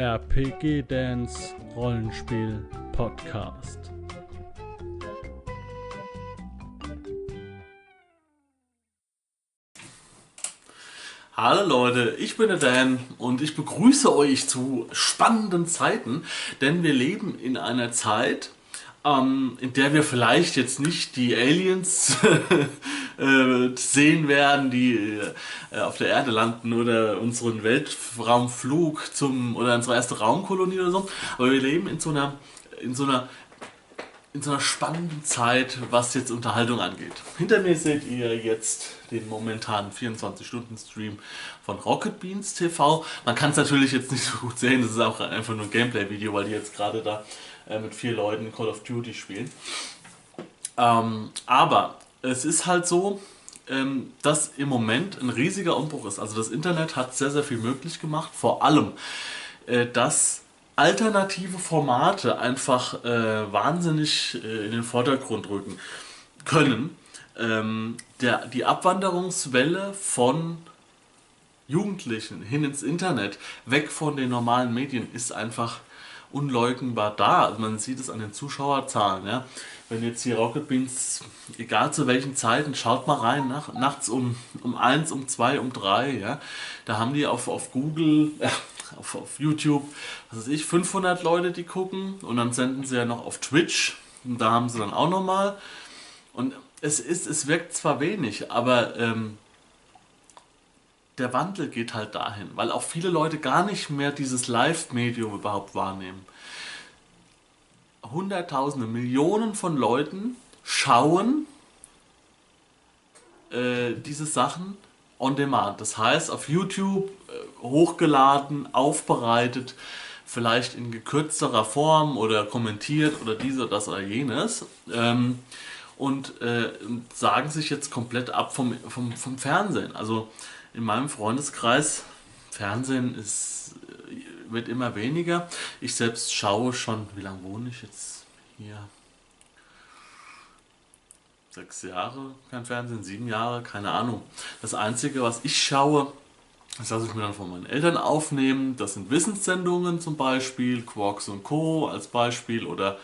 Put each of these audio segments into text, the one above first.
RPG Dance Rollenspiel Podcast. Hallo Leute, ich bin der Dan und ich begrüße euch zu spannenden Zeiten, denn wir leben in einer Zeit, ähm, in der wir vielleicht jetzt nicht die Aliens äh, sehen werden, die äh, auf der Erde landen oder unseren Weltraumflug zum oder unsere erste Raumkolonie oder so, aber wir leben in so einer in so einer in so einer spannenden Zeit, was jetzt Unterhaltung angeht. Hinter mir seht ihr jetzt den momentanen 24-Stunden-Stream von Rocket Beans TV. Man kann es natürlich jetzt nicht so gut sehen, das ist auch einfach nur ein Gameplay-Video, weil die jetzt gerade da äh, mit vier Leuten Call of Duty spielen. Ähm, aber es ist halt so, ähm, dass im Moment ein riesiger Umbruch ist. Also das Internet hat sehr, sehr viel möglich gemacht, vor allem, äh, dass alternative Formate einfach äh, wahnsinnig äh, in den Vordergrund rücken können. Ähm, der, die Abwanderungswelle von Jugendlichen hin ins Internet, weg von den normalen Medien, ist einfach unleugnbar da. Also man sieht es an den Zuschauerzahlen. Ja. Wenn jetzt hier Rocket Beans, egal zu welchen Zeiten, schaut mal rein, nach, nachts um, um 1, um 2, um 3, ja, da haben die auf, auf Google, äh, auf, auf YouTube, was weiß ich, 500 Leute, die gucken und dann senden sie ja noch auf Twitch und da haben sie dann auch nochmal. Und es ist, es wirkt zwar wenig, aber ähm, der Wandel geht halt dahin, weil auch viele Leute gar nicht mehr dieses Live-Medium überhaupt wahrnehmen. Hunderttausende, Millionen von Leuten schauen äh, diese Sachen on demand. Das heißt, auf YouTube äh, hochgeladen, aufbereitet, vielleicht in gekürzterer Form oder kommentiert oder dies oder das oder jenes. Ähm, und äh, sagen sich jetzt komplett ab vom, vom, vom Fernsehen. Also in meinem Freundeskreis, Fernsehen ist, wird immer weniger. Ich selbst schaue schon, wie lange wohne ich jetzt hier? Sechs Jahre kein Fernsehen, sieben Jahre, keine Ahnung. Das Einzige, was ich schaue, das lasse ich mir dann von meinen Eltern aufnehmen. Das sind Wissenssendungen zum Beispiel, Quarks und Co. als Beispiel oder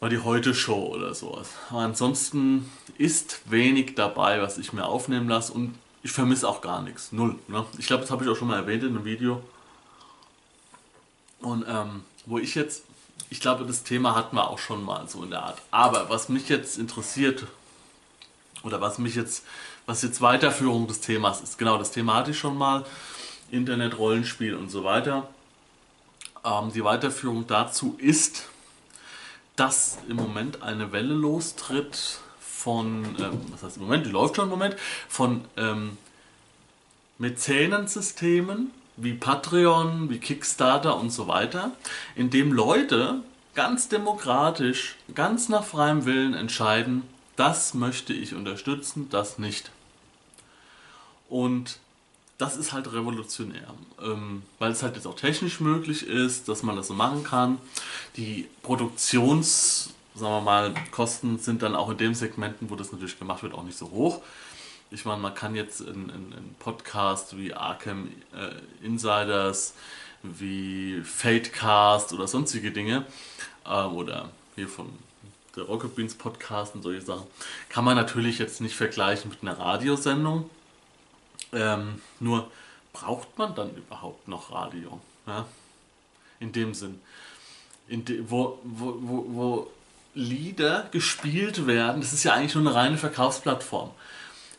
mal die Heute-Show oder sowas. Aber ansonsten ist wenig dabei, was ich mir aufnehmen lasse und ich vermisse auch gar nichts. Null. Ne? Ich glaube, das habe ich auch schon mal erwähnt in einem Video. Und ähm, wo ich jetzt, ich glaube, das Thema hatten wir auch schon mal so in der Art. Aber was mich jetzt interessiert, oder was mich jetzt, was jetzt Weiterführung des Themas ist, genau, das Thema hatte ich schon mal, Internet, Rollenspiel und so weiter. Ähm, die Weiterführung dazu ist, dass im Moment eine Welle lostritt von, ähm, was heißt im Moment, die läuft schon im Moment, von ähm, Mäzenensystemen wie Patreon, wie Kickstarter und so weiter, in dem Leute ganz demokratisch, ganz nach freiem Willen entscheiden, das möchte ich unterstützen, das nicht. Und das ist halt revolutionär, ähm, weil es halt jetzt auch technisch möglich ist, dass man das so machen kann. Die Produktions- sagen wir mal, Kosten sind dann auch in den Segmenten, wo das natürlich gemacht wird, auch nicht so hoch. Ich meine, man kann jetzt in, in, in Podcasts wie Arkham äh, Insiders, wie Fatecast oder sonstige Dinge, äh, oder hier von der Rocket Beans Podcast und solche Sachen, kann man natürlich jetzt nicht vergleichen mit einer Radiosendung. Ähm, nur braucht man dann überhaupt noch Radio? Ja? In dem Sinn. In de, wo, wo, wo, wo Lieder gespielt werden, das ist ja eigentlich nur eine reine Verkaufsplattform.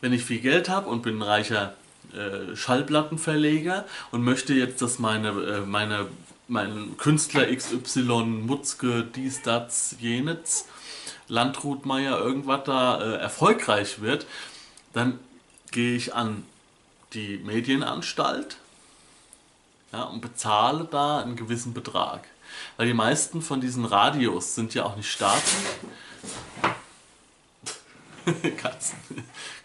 Wenn ich viel Geld habe und bin ein reicher äh, Schallplattenverleger und möchte jetzt, dass meine, äh, meine, mein Künstler XY, Mutzke, dies, das, jenes, Landrut Meier, irgendwas da äh, erfolgreich wird, dann gehe ich an die Medienanstalt ja, und bezahle da einen gewissen Betrag. Weil die meisten von diesen Radios sind ja auch nicht staatlich. Katzen.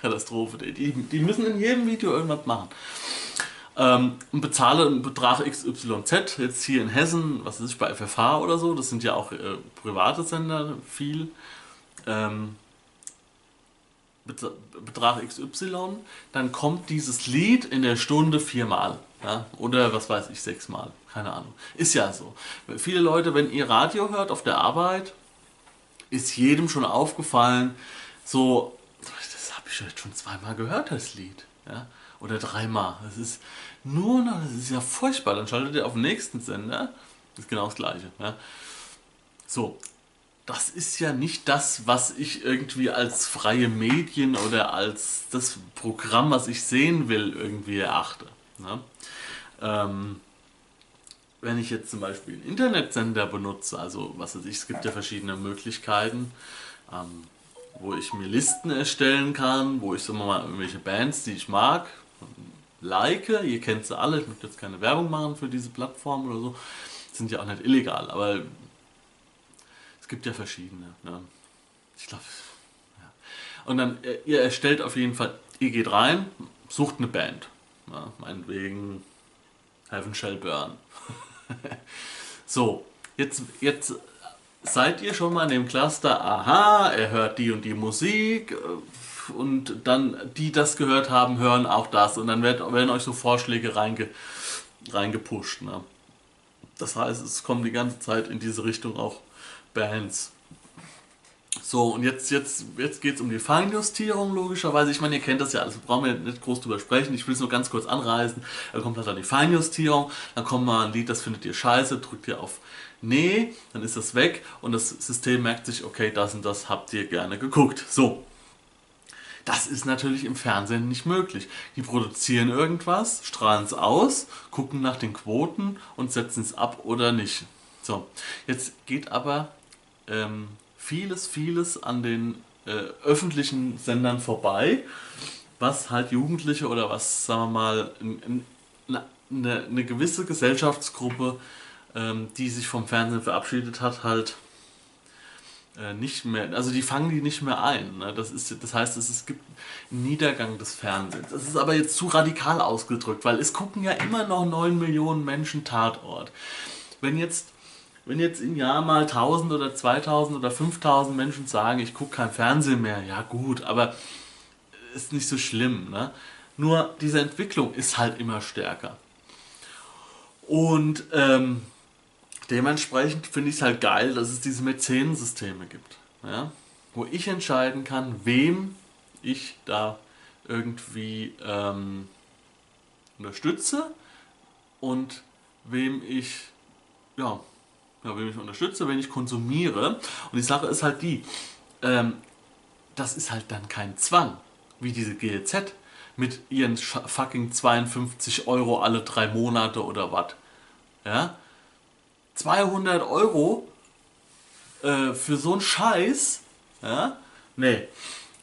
Katastrophe. Die, die müssen in jedem Video irgendwas machen. Ähm, und bezahle einen Betrag XYZ, jetzt hier in Hessen, was ist bei FFH oder so, das sind ja auch äh, private Sender, viel. Ähm, Betrag XY, dann kommt dieses Lied in der Stunde viermal. Ja? Oder was weiß ich, sechsmal. Keine Ahnung. Ist ja so. Viele Leute, wenn ihr Radio hört auf der Arbeit, ist jedem schon aufgefallen, so, das habe ich jetzt schon zweimal gehört, das Lied. Ja? Oder dreimal. Das ist nur noch, das ist ja furchtbar. Dann schaltet ihr auf den nächsten Sender. Das ist genau das Gleiche. Ja? So, das ist ja nicht das, was ich irgendwie als freie Medien oder als das Programm, was ich sehen will, irgendwie erachte. Ne? Ähm, wenn ich jetzt zum Beispiel einen Internetsender benutze, also was weiß ich, es gibt ja verschiedene Möglichkeiten, ähm, wo ich mir Listen erstellen kann, wo ich so mal irgendwelche Bands, die ich mag, like, ihr kennt sie alle, ich möchte jetzt keine Werbung machen für diese Plattform oder so, sind ja auch nicht illegal, aber es gibt ja verschiedene. Ne? Ich glaube, ja. Und dann, äh, ihr erstellt auf jeden Fall, ihr geht rein, sucht eine Band. Ja, meinetwegen Heaven Shall Burn. so, jetzt, jetzt seid ihr schon mal in dem Cluster, aha, er hört die und die Musik äh, und dann die das gehört haben, hören auch das und dann werden, euch so Vorschläge reinge, reingepusht. Ne? Das heißt, es kommen die ganze Zeit in diese Richtung auch Bands. So, und jetzt, jetzt, jetzt geht es um die Feinjustierung, logischerweise. Ich meine, ihr kennt das ja also brauchen wir nicht groß drüber sprechen. Ich will es nur ganz kurz anreißen. Dann kommt halt dann die Feinjustierung, dann kommt mal ein Lied, das findet ihr scheiße, drückt ihr auf Nee, dann ist das weg und das System merkt sich, okay, das und das habt ihr gerne geguckt. So. Das ist natürlich im Fernsehen nicht möglich. Die produzieren irgendwas, strahlen es aus, gucken nach den Quoten und setzen es ab oder nicht. So, jetzt geht aber ähm, vieles, vieles an den äh, öffentlichen Sendern vorbei, was halt Jugendliche oder was, sagen wir mal, eine, eine gewisse Gesellschaftsgruppe, ähm, die sich vom Fernsehen verabschiedet hat, halt äh, nicht mehr, also die fangen die nicht mehr ein. Ne? Das, ist, das heißt, es, es gibt einen Niedergang des Fernsehens. Das ist aber jetzt zu radikal ausgedrückt, weil es gucken ja immer noch 9 Millionen Menschen Tatort. Wenn jetzt wenn jetzt im Jahr mal 1000 oder 2000 oder 5000 Menschen sagen, ich gucke kein Fernsehen mehr, ja gut, aber ist nicht so schlimm. Ne? Nur diese Entwicklung ist halt immer stärker. Und ähm, dementsprechend finde ich es halt geil, dass es diese Mäzenensysteme gibt. Ja? Wo ich entscheiden kann, wem ich da irgendwie ähm, unterstütze und wem ich ja, ja, wenn ich unterstütze, wenn ich konsumiere. Und die Sache ist halt die, ähm, das ist halt dann kein Zwang, wie diese GEZ mit ihren fucking 52 Euro alle drei Monate oder was. Ja? 200 Euro äh, für so einen Scheiß. Ja? Nee,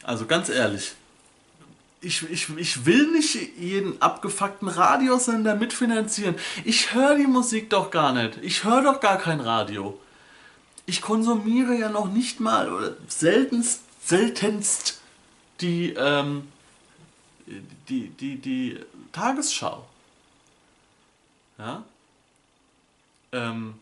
also ganz ehrlich, ich, ich, ich will nicht jeden abgefuckten Radiosender mitfinanzieren. Ich höre die Musik doch gar nicht. Ich höre doch gar kein Radio. Ich konsumiere ja noch nicht mal oder seltenst, seltenst die, ähm, die, die, die Tagesschau. Ja? Ähm,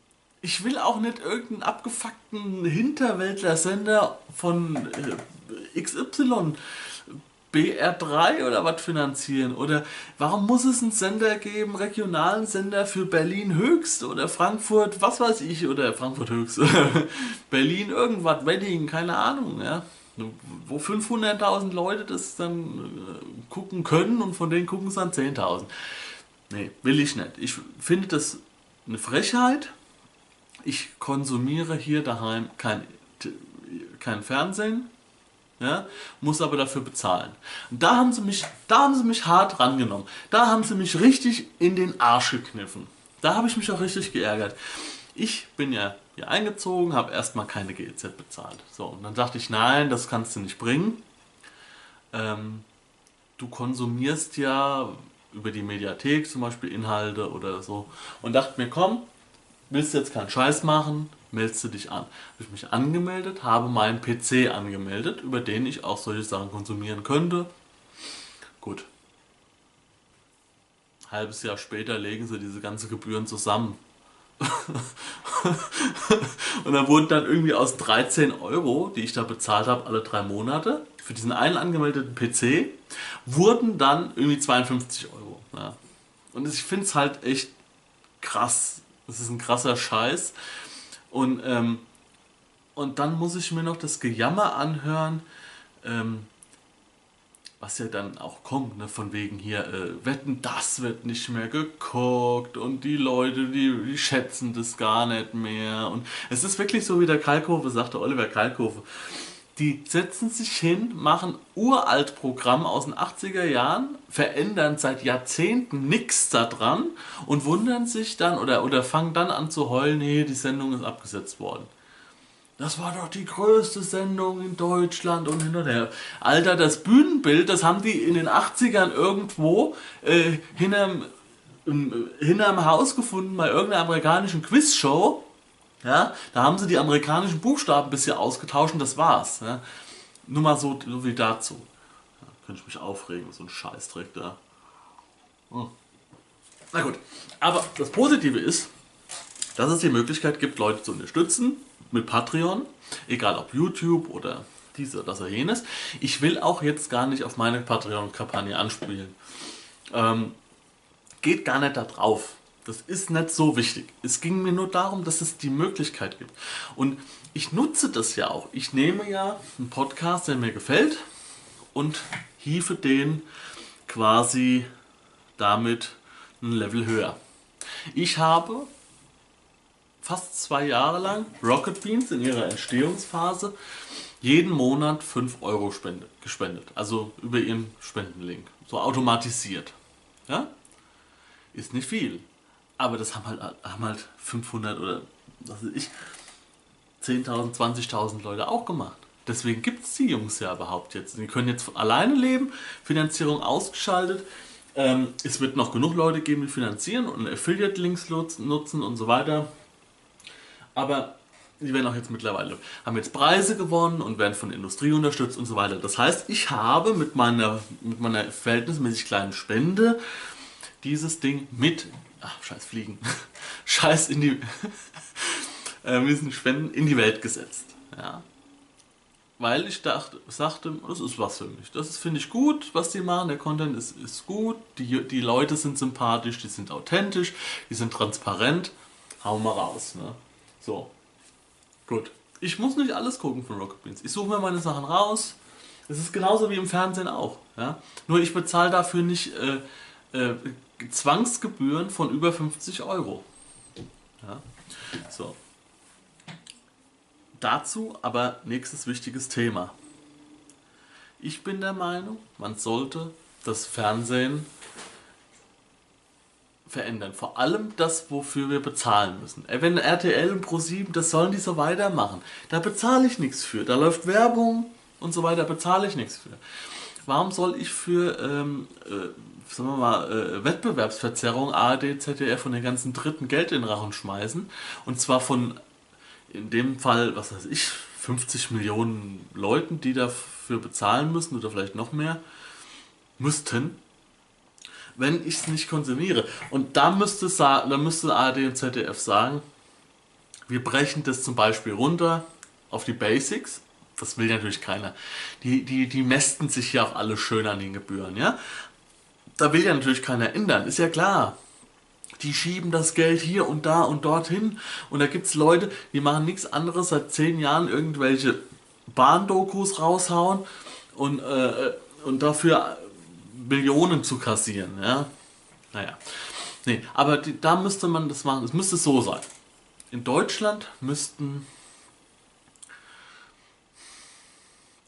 ich will auch nicht irgendeinen abgefuckten Hinterwäldler-Sender von äh, XY BR3 oder was finanzieren? Oder warum muss es einen Sender geben, regionalen Sender für Berlin Höchst oder Frankfurt, was weiß ich, oder Frankfurt Höchst, Berlin irgendwas, Wedding, keine Ahnung, ja. Wo 500.000 Leute das dann äh, gucken können und von denen gucken es dann 10.000. Nee, will ich nicht. Ich finde das eine Frechheit. Ich konsumiere hier daheim kein, kein Fernsehen, ja, muss aber dafür bezahlen. Da haben sie mich, da haben sie mich hart rangenommen. Da haben sie mich richtig in den Arsch gekniffen. Da habe ich mich auch richtig geärgert. Ich bin ja hier eingezogen, habe erstmal keine GEZ bezahlt. So, und dann dachte ich, nein, das kannst du nicht bringen. Ähm, du konsumierst ja über die Mediathek zum Beispiel Inhalte oder so. Und dachte mir, komm, willst du jetzt keinen Scheiß machen, meldest du dich an. Habe ich mich angemeldet, habe meinen PC angemeldet, über den ich auch solche Sachen konsumieren könnte. Gut. halbes Jahr später legen sie diese ganzen Gebühren zusammen. und dann wurden dann irgendwie aus 13 Euro, die ich da bezahlt habe, alle drei Monate, für diesen einen angemeldeten PC, wurden dann irgendwie 52 Euro. Ja. Und ich finde es halt echt krass. Es ist ein krasser Scheiß. Und, ähm, und dann muss ich mir noch das Gejammer anhören, ähm, was ja dann auch kommt, ne, von wegen hier, äh, wetten, das wird nicht mehr geguckt und die Leute, die, die schätzen das gar nicht mehr. Und es ist wirklich so, wie der Kalkofe sagte, Oliver Kalkofe. Die setzen sich hin, machen uralt Programm aus den 80er Jahren, verändern seit Jahrzehnten nichts daran und wundern sich dann oder, oder fangen dann an zu heulen, nee, die Sendung ist abgesetzt worden. Das war doch die größte Sendung in Deutschland und hin und her. Alter, das Bühnenbild, das haben die in den 80ern irgendwo äh, hinterm, ähm, hinterm Haus gefunden bei irgendeiner amerikanischen Quizshow. Ja, da haben sie die amerikanischen Buchstaben ein bisschen ausgetauscht und das war's. Ja. Nur mal so, so wie dazu. Ja, könnte ich mich aufregen, so ein Scheißdreck da. Hm. Na gut, aber das Positive ist, dass es die Möglichkeit gibt, Leute zu unterstützen mit Patreon, egal ob YouTube oder dies oder das oder jenes. Ich will auch jetzt gar nicht auf meine Patreon-Kampagne anspielen. Ähm, geht gar nicht da drauf. Das ist nicht so wichtig. Es ging mir nur darum, dass es die Möglichkeit gibt. Und ich nutze das ja auch. Ich nehme ja einen Podcast, der mir gefällt und hiefe den quasi damit ein Level höher. Ich habe fast zwei Jahre lang Rocket Beans in ihrer Entstehungsphase jeden Monat 5 Euro spende, gespendet. Also über ihren Spendenlink. So automatisiert. Ja? Ist nicht viel. Aber das haben halt, haben halt 500 oder was weiß ich, 10.000, 20.000 Leute auch gemacht. Deswegen gibt es die Jungs ja überhaupt jetzt. Die können jetzt alleine leben, Finanzierung ausgeschaltet. Ähm, es wird noch genug Leute geben, die finanzieren und Affiliate-Links nutzen und so weiter. Aber die werden auch jetzt mittlerweile, haben jetzt Preise gewonnen und werden von Industrie unterstützt und so weiter. Das heißt, ich habe mit meiner, mit meiner verhältnismäßig kleinen Spende dieses Ding mit, ach, scheiß Fliegen, scheiß in die, äh, müssen Spenden in die Welt gesetzt. Ja. Weil ich dachte, sagte, das ist was für mich. Das finde ich gut, was die machen. Der Content ist, ist gut. Die, die Leute sind sympathisch, die sind authentisch, die sind transparent. Hauen wir raus. Ne? So. Gut. Ich muss nicht alles gucken von Rocket Beans. Ich suche mir meine Sachen raus. Es ist genauso wie im Fernsehen auch. Ja? Nur ich bezahle dafür nicht äh, äh, Zwangsgebühren von über 50 Euro. Ja? So. Dazu aber nächstes wichtiges Thema. Ich bin der Meinung, man sollte das Fernsehen verändern. Vor allem das, wofür wir bezahlen müssen. Wenn RTL und Pro7, das sollen die so weitermachen. Da bezahle ich nichts für. Da läuft Werbung und so weiter, bezahle ich nichts für. Warum soll ich für ähm, äh, sagen wir mal, äh, Wettbewerbsverzerrung ARD, ZDF und den ganzen Dritten Geld in den Rachen schmeißen? Und zwar von, in dem Fall, was weiß ich, 50 Millionen Leuten, die dafür bezahlen müssen oder vielleicht noch mehr, müssten wenn ich es nicht konsumiere. Und da müsste, da müsste ARD und ZDF sagen, wir brechen das zum Beispiel runter auf die Basics. Das will natürlich keiner. Die, die, die mästen sich ja auch alle schön an den Gebühren, ja. Da will ja natürlich keiner ändern, ist ja klar. Die schieben das Geld hier und da und dorthin. Und da gibt es Leute, die machen nichts anderes seit zehn Jahren irgendwelche Bahndokus raushauen und, äh, und dafür Millionen zu kassieren. Ja? Naja. Nee, aber die, da müsste man das machen. Es müsste so sein. In Deutschland müssten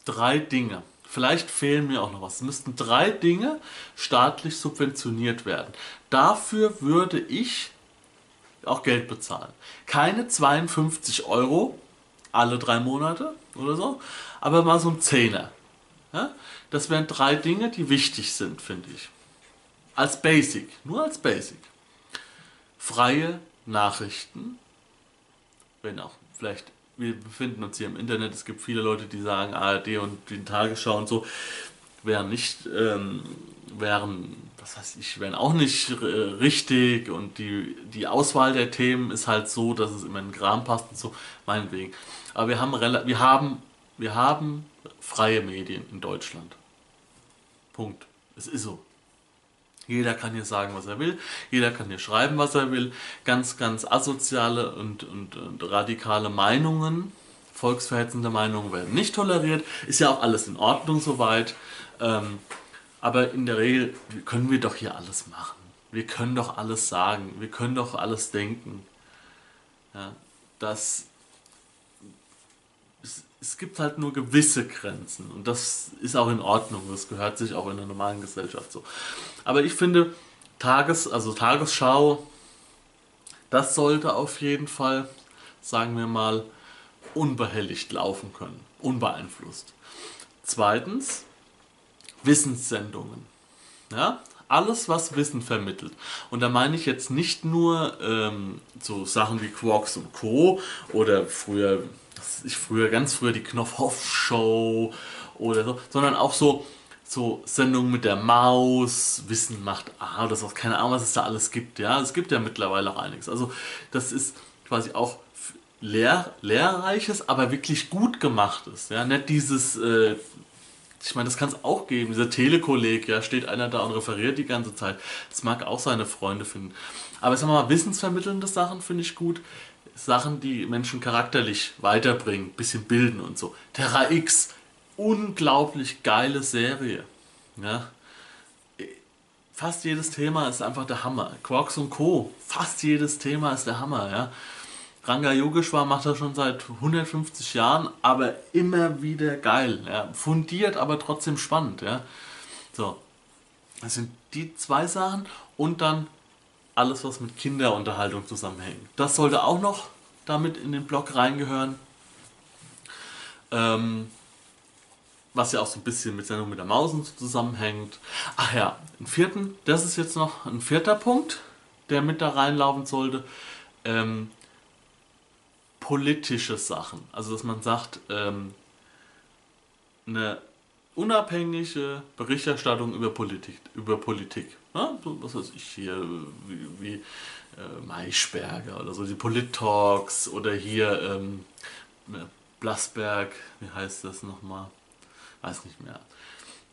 drei Dinge, vielleicht fehlen mir auch noch was, es müssten drei Dinge staatlich subventioniert werden. Dafür würde ich auch Geld bezahlen. Keine 52 Euro alle drei Monate oder so, aber mal so ein Zehner. Ja? Das wären drei Dinge, die wichtig sind, finde ich. Als Basic, nur als Basic. Freie Nachrichten, wenn auch vielleicht, wir befinden uns hier im Internet, es gibt viele Leute, die sagen ARD und die Tagesschau und so, wären nicht, ähm, wären, was weiß ich, wären auch nicht äh, richtig und die, die Auswahl der Themen ist halt so, dass es immer in den Kram passt und so, meinetwegen. Aber wir haben, wir haben, wir haben freie Medien in Deutschland. Punkt. Es ist so. Jeder kann hier sagen, was er will. Jeder kann hier schreiben, was er will. Ganz, ganz asoziale und, und, und radikale Meinungen, volksverhetzende Meinungen werden nicht toleriert. Ist ja auch alles in Ordnung soweit. Ähm, aber in der Regel können wir doch hier alles machen. Wir können doch alles sagen. Wir können doch alles denken. Ja, das es gibt halt nur gewisse Grenzen und das ist auch in Ordnung, das gehört sich auch in einer normalen Gesellschaft so. Aber ich finde, Tages, also Tagesschau, das sollte auf jeden Fall, sagen wir mal, unbehelligt laufen können, unbeeinflusst. Zweitens, Wissenssendungen. Ja, alles, was Wissen vermittelt. Und da meine ich jetzt nicht nur ähm, so Sachen wie Quarks und Co. oder früher ich früher, ganz früher die Knopfhoff-Show oder so, sondern auch so, so Sendungen mit der Maus, Wissen macht A oder so, keine Ahnung, was es da alles gibt. Ja, es gibt ja mittlerweile auch einiges. Also, das ist quasi auch lehr lehrreiches, aber wirklich gut gemachtes. Ja, nicht dieses. Äh, ich meine, das kann es auch geben. Dieser Telekolleg, ja, steht einer da und referiert die ganze Zeit. Das mag auch seine Freunde finden. Aber sagen wir mal, wissensvermittelnde Sachen finde ich gut. Sachen, die Menschen charakterlich weiterbringen, bisschen bilden und so. Terra X, unglaublich geile Serie. Ja. Fast jedes Thema ist einfach der Hammer. Quarks und Co. Fast jedes Thema ist der Hammer. Ja. Ranga Yogeshwar macht das schon seit 150 Jahren, aber immer wieder geil. Ja. Fundiert, aber trotzdem spannend. Ja. So. Das sind die zwei Sachen und dann alles, was mit Kinderunterhaltung zusammenhängt. Das sollte auch noch damit in den Blog reingehören. Ähm, was ja auch so ein bisschen mit Sendung mit der Mausen zusammenhängt. Ach ja, einen vierten, das ist jetzt noch ein vierter Punkt, der mit da reinlaufen sollte. Ähm, politische Sachen. Also, dass man sagt, ähm, eine unabhängige Berichterstattung über Politik. Über Politik. Ja, was weiß ich hier, wie, wie äh, Maischberger oder so, die Polit-Talks oder hier ähm, Blasberg, wie heißt das nochmal? Weiß nicht mehr.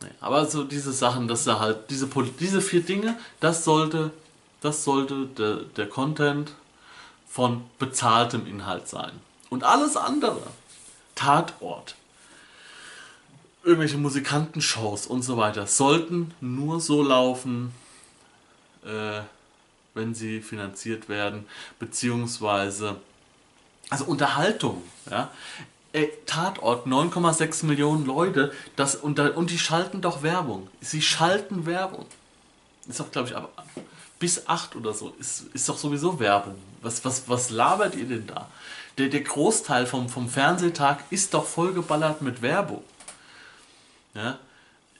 Nee, aber so diese Sachen, dass da halt, diese, diese vier Dinge, das sollte, das sollte der, der Content von bezahltem Inhalt sein. Und alles andere, Tatort, irgendwelche Musikantenshows und so weiter, sollten nur so laufen, äh, wenn sie finanziert werden, beziehungsweise, also Unterhaltung, ja. Ey, Tatort, 9,6 Millionen Leute, das, und, und die schalten doch Werbung. Sie schalten Werbung. Ist doch, glaube ich, aber bis 8 oder so, ist, ist doch sowieso Werbung. Was, was, was labert ihr denn da? Der, der Großteil vom, vom Fernsehtag ist doch vollgeballert mit Werbung. Ja?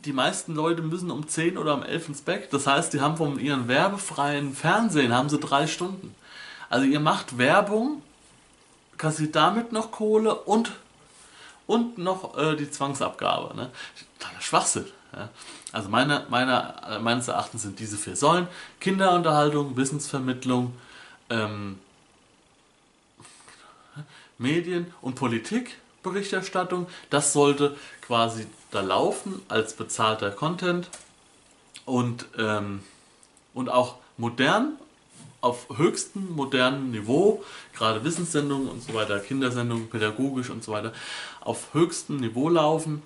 die meisten Leute müssen um 10 oder um 11 ins Bett. Das heißt, die haben von ihren werbefreien Fernsehen haben sie drei Stunden. Also ihr macht Werbung, kassiert damit noch Kohle und, und noch äh, die Zwangsabgabe. Ne? Totaler Schwachsinn. Ja? Also meine, meine, äh, meines Erachtens sind diese vier Säulen Kinderunterhaltung, Wissensvermittlung, ähm, Medien und Politikberichterstattung. Das sollte quasi da laufen als bezahlter Content und, ähm, und auch modern, auf höchstem modernen Niveau, gerade Wissenssendungen und so weiter, Kindersendungen, pädagogisch und so weiter, auf höchstem Niveau laufen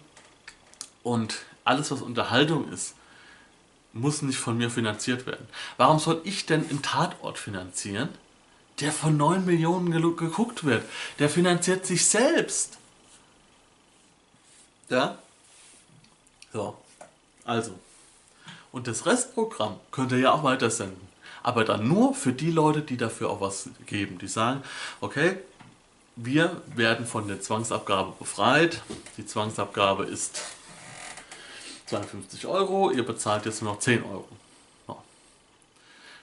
und alles, was Unterhaltung ist, muss nicht von mir finanziert werden. Warum soll ich denn einen Tatort finanzieren, der von 9 Millionen geguckt wird? Der finanziert sich selbst. Ja? So, also. Und das Restprogramm könnt ihr ja auch weiter senden. Aber dann nur für die Leute, die dafür auch was geben. Die sagen, okay, wir werden von der Zwangsabgabe befreit. Die Zwangsabgabe ist 52 Euro, ihr bezahlt jetzt nur noch 10 Euro. So.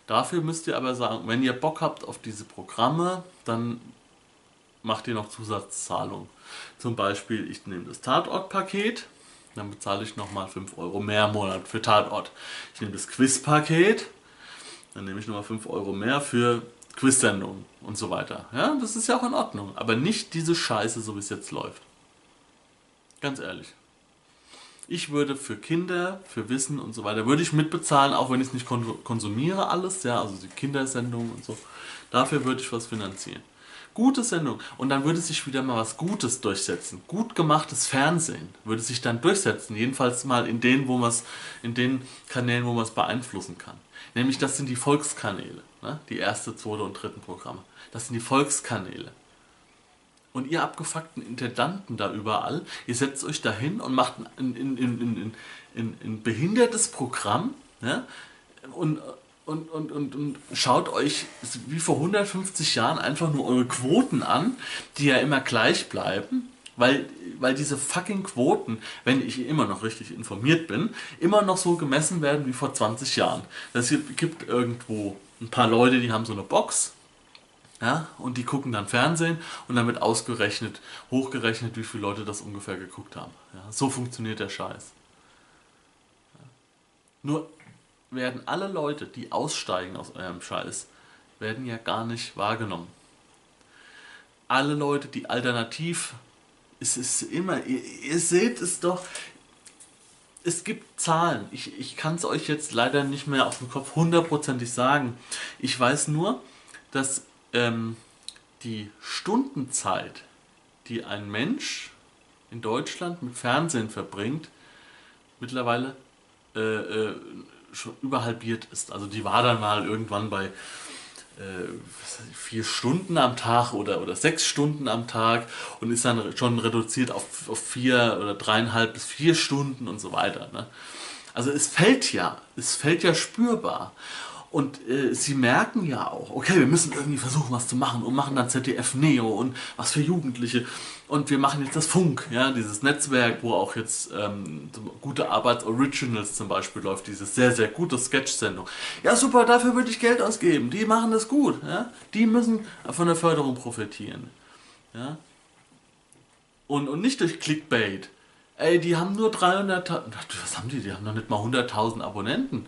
Dafür müsst ihr aber sagen, wenn ihr Bock habt auf diese Programme, dann macht ihr noch Zusatzzahlungen. Zum Beispiel, ich nehme das Tatortpaket, dann bezahle ich nochmal 5 Euro mehr im Monat für Tatort. Ich nehme das Quizpaket, dann nehme ich nochmal 5 Euro mehr für Quizsendungen und so weiter. Ja, das ist ja auch in Ordnung. Aber nicht diese Scheiße, so wie es jetzt läuft. Ganz ehrlich. Ich würde für Kinder, für Wissen und so weiter, würde ich mitbezahlen, auch wenn ich es nicht konsumiere alles, ja, also die Kindersendungen und so. Dafür würde ich was finanzieren. Gute Sendung. Und dann würde sich wieder mal was Gutes durchsetzen. Gut gemachtes Fernsehen würde sich dann durchsetzen. Jedenfalls mal in denen, wo man in den Kanälen, wo man es beeinflussen kann. Nämlich das sind die Volkskanäle. Ne? Die erste, zweite und dritten Programme. Das sind die Volkskanäle. Und ihr abgefuckten Intendanten da überall, ihr setzt euch dahin und macht ein, ein, ein, ein, behindertes Programm ne? und, und, und, und, und schaut euch wie vor 150 Jahren einfach nur eure Quoten an, die ja immer gleich bleiben. Weil, weil diese fucking Quoten, wenn ich immer noch richtig informiert bin, immer noch so gemessen werden wie vor 20 Jahren. Es gibt irgendwo ein paar Leute, die haben so eine Box, ja, und die gucken dann Fernsehen und wird ausgerechnet, hochgerechnet, wie viele Leute das ungefähr geguckt haben. Ja, so funktioniert der Scheiß. Ja. Nur werden alle Leute, die aussteigen aus eurem Scheiß, werden ja gar nicht wahrgenommen. Alle Leute, die alternativ, es ist immer, ihr, ihr seht es doch, es gibt Zahlen. Ich, ich kann es euch jetzt leider nicht mehr auf dem Kopf hundertprozentig sagen. Ich weiß nur, dass ähm, die Stundenzeit, die ein Mensch in Deutschland mit Fernsehen verbringt, mittlerweile äh, äh, schon überhalbiert ist. Also die war dann mal irgendwann bei äh, vier Stunden am Tag oder, oder sechs Stunden am Tag und ist dann schon reduziert auf, auf vier oder dreieinhalb bis vier Stunden und so weiter. Ne? Also es fällt ja, es fällt ja spürbar. Und äh, sie merken ja auch, okay, wir müssen irgendwie versuchen, was zu machen und machen dann ZDF Neo und was für Jugendliche. Und wir machen jetzt das Funk, ja, dieses Netzwerk, wo auch jetzt ähm, gute Arbeit Originals zum Beispiel läuft, diese sehr, sehr gute Sketch-Sendung. Ja, super, dafür würde ich Geld ausgeben. Die machen das gut, ja. Die müssen von der Förderung profitieren, ja. Und, und nicht durch Clickbait. Ey, die haben nur 300.000, was haben die? Die haben noch nicht mal 100.000 Abonnenten.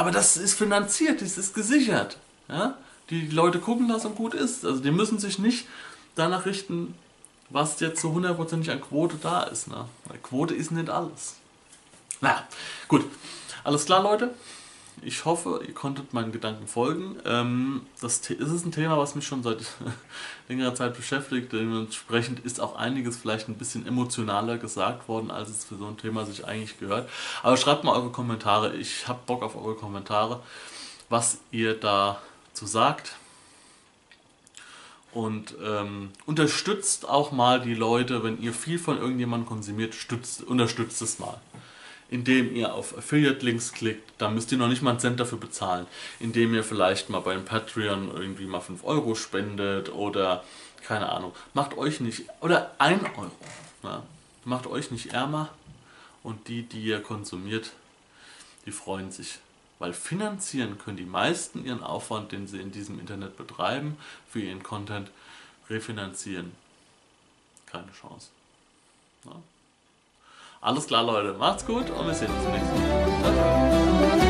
Aber das ist finanziert, das ist gesichert. Ja? Die Leute gucken das und gut ist. Also die müssen sich nicht danach richten, was jetzt so hundertprozentig an Quote da ist. Ne? Quote ist nicht alles. Na, naja, gut. Alles klar, Leute. Ich hoffe, ihr konntet meinen Gedanken folgen. Ähm, das ist ein Thema, was mich schon seit längerer Zeit beschäftigt. Dementsprechend ist auch einiges vielleicht ein bisschen emotionaler gesagt worden, als es für so ein Thema sich eigentlich gehört. Aber schreibt mal eure Kommentare. Ich habe Bock auf eure Kommentare, was ihr dazu sagt. Und ähm, unterstützt auch mal die Leute, wenn ihr viel von irgendjemandem konsumiert, stützt, unterstützt es mal indem ihr auf Affiliate-Links klickt. Da müsst ihr noch nicht mal einen Cent dafür bezahlen. Indem ihr vielleicht mal beim Patreon irgendwie mal 5 Euro spendet oder keine Ahnung. Macht euch nicht, oder 1 Euro. Ja, macht euch nicht ärmer und die, die ihr konsumiert, die freuen sich. Weil finanzieren können die meisten ihren Aufwand, den sie in diesem Internet betreiben, für ihren Content refinanzieren. Keine Chance. Ja. Alles klar, Leute. Macht's gut und wir sehen uns im nächsten Mal. Ciao, ciao.